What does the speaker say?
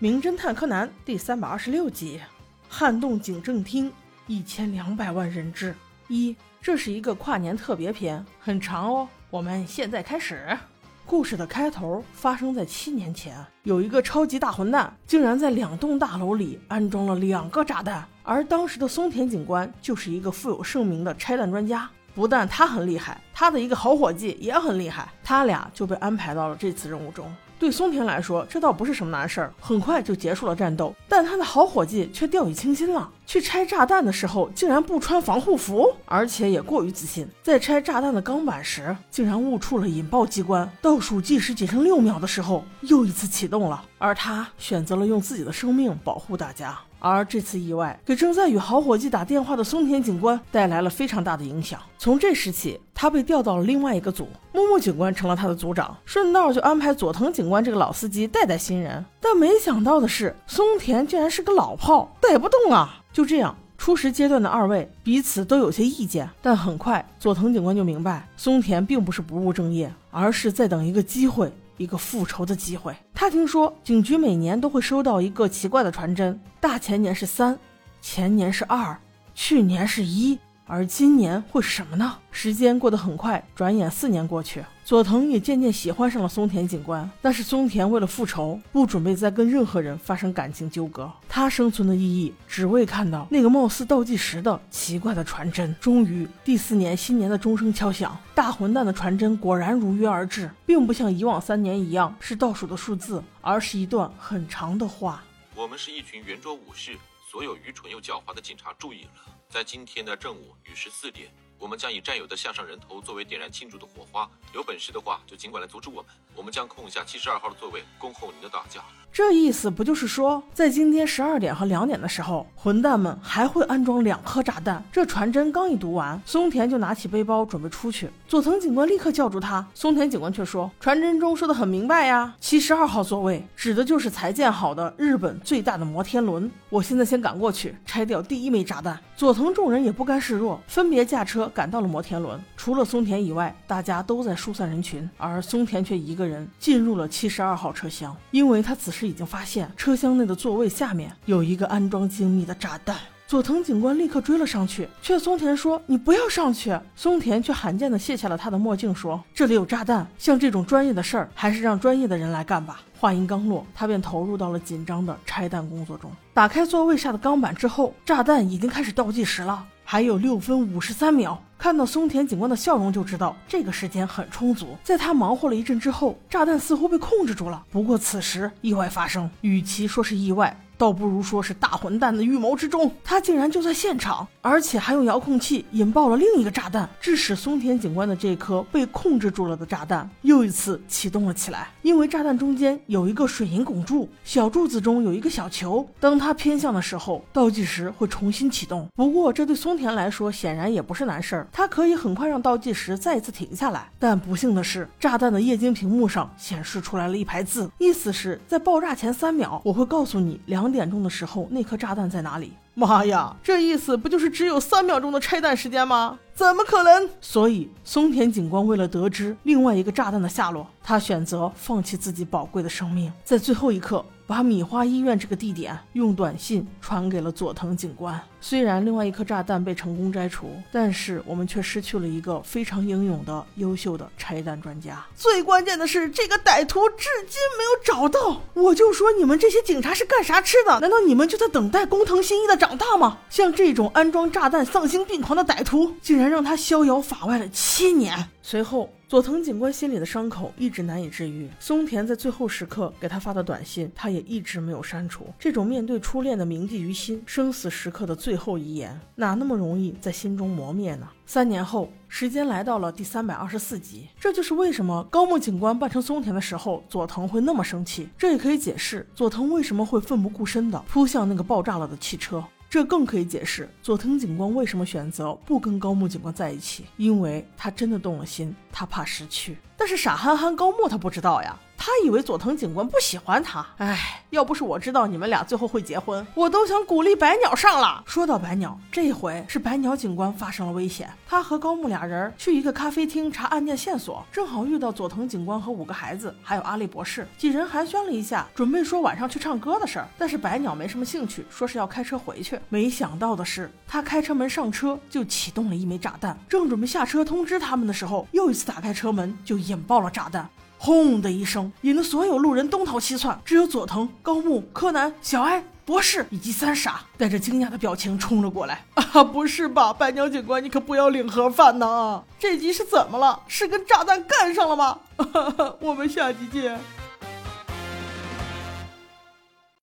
名侦探柯南》第三百二十六集：撼动警政厅一千两百万人质。一，这是一个跨年特别篇，很长哦。我们现在开始。故事的开头发生在七年前，有一个超级大混蛋，竟然在两栋大楼里安装了两个炸弹，而当时的松田警官就是一个富有盛名的拆弹专家。不但他很厉害，他的一个好伙计也很厉害，他俩就被安排到了这次任务中。对松田来说，这倒不是什么难事儿，很快就结束了战斗。但他的好伙计却掉以轻心了，去拆炸弹的时候竟然不穿防护服，而且也过于自信，在拆炸弹的钢板时竟然误触了引爆机关。倒数计时仅剩六秒的时候，又一次启动了，而他选择了用自己的生命保护大家。而这次意外给正在与好伙计打电话的松田警官带来了非常大的影响。从这时起，他被调到了另外一个组，木木警官成了他的组长，顺道就安排佐藤警官这个老司机带带新人。但没想到的是，松田竟然是个老炮，带不动啊！就这样，初始阶段的二位彼此都有些意见，但很快佐藤警官就明白，松田并不是不务正业，而是在等一个机会。一个复仇的机会。他听说警局每年都会收到一个奇怪的传真，大前年是三，前年是二，去年是一。而今年会是什么呢？时间过得很快，转眼四年过去，佐藤也渐渐喜欢上了松田警官。但是松田为了复仇，不准备再跟任何人发生感情纠葛。他生存的意义，只为看到那个貌似倒计时的奇怪的传真。终于，第四年新年的钟声敲响，大混蛋的传真果然如约而至，并不像以往三年一样是倒数的数字，而是一段很长的话。我们是一群圆桌武士，所有愚蠢又狡猾的警察注意了。在今天的正午与十四点，我们将以战友的项上人头作为点燃庆祝的火花。有本事的话，就尽管来阻止我们。我们将空下七十二号的座位，恭候您的大驾。这意思不就是说，在今天十二点和两点的时候，混蛋们还会安装两颗炸弹？这传真刚一读完，松田就拿起背包准备出去。佐藤警官立刻叫住他，松田警官却说：“传真中说的很明白呀，七十二号座位指的就是才建好的日本最大的摩天轮。我现在先赶过去拆掉第一枚炸弹。”佐藤众人也不甘示弱，分别驾车赶到了摩天轮。除了松田以外，大家都在疏散人群，而松田却一个人进入了七十二号车厢，因为他此时已经发现车厢内的座位下面有一个安装精密的炸弹。佐藤警官立刻追了上去，却松田说：“你不要上去。”松田却罕见地卸下了他的墨镜，说：“这里有炸弹，像这种专业的事儿，还是让专业的人来干吧。”话音刚落，他便投入到了紧张的拆弹工作中。打开座位下的钢板之后，炸弹已经开始倒计时了，还有六分五十三秒。看到松田警官的笑容，就知道这个时间很充足。在他忙活了一阵之后，炸弹似乎被控制住了。不过此时意外发生，与其说是意外。倒不如说是大混蛋的预谋之中，他竟然就在现场，而且还用遥控器引爆了另一个炸弹，致使松田警官的这颗被控制住了的炸弹又一次启动了起来。因为炸弹中间有一个水银拱柱，小柱子中有一个小球，当它偏向的时候，倒计时会重新启动。不过这对松田来说显然也不是难事儿，他可以很快让倒计时再次停下来。但不幸的是，炸弹的液晶屏幕上显示出来了一排字，意思是在爆炸前三秒，我会告诉你两。两点钟的时候，那颗炸弹在哪里？妈呀，这意思不就是只有三秒钟的拆弹时间吗？怎么可能？所以松田警官为了得知另外一个炸弹的下落，他选择放弃自己宝贵的生命，在最后一刻。把米花医院这个地点用短信传给了佐藤警官。虽然另外一颗炸弹被成功摘除，但是我们却失去了一个非常英勇的、优秀的拆弹专家。最关键的是，这个歹徒至今没有找到。我就说你们这些警察是干啥吃的？难道你们就在等待工藤新一的长大吗？像这种安装炸弹丧心病狂的歹徒，竟然让他逍遥法外了七年。随后。佐藤警官心里的伤口一直难以治愈。松田在最后时刻给他发的短信，他也一直没有删除。这种面对初恋的铭记于心、生死时刻的最后遗言，哪那么容易在心中磨灭呢？三年后，时间来到了第三百二十四集。这就是为什么高木警官扮成松田的时候，佐藤会那么生气。这也可以解释佐藤为什么会奋不顾身的扑向那个爆炸了的汽车。这更可以解释佐藤警官为什么选择不跟高木警官在一起，因为他真的动了心，他怕失去。但是傻憨憨高木他不知道呀。他以为佐藤警官不喜欢他。哎，要不是我知道你们俩最后会结婚，我都想鼓励白鸟上了。说到白鸟，这回是白鸟警官发生了危险。他和高木俩人去一个咖啡厅查案件线索，正好遇到佐藤警官和五个孩子，还有阿笠博士。几人寒暄了一下，准备说晚上去唱歌的事儿。但是白鸟没什么兴趣，说是要开车回去。没想到的是，他开车门上车就启动了一枚炸弹，正准备下车通知他们的时候，又一次打开车门就引爆了炸弹。轰的一声，引得所有路人东逃西窜，只有佐藤、高木、柯南、小哀、博士以及三傻带着惊讶的表情冲了过来。啊，不是吧，白鸟警官，你可不要领盒饭呢！这集是怎么了？是跟炸弹干上了吗？我们下集见。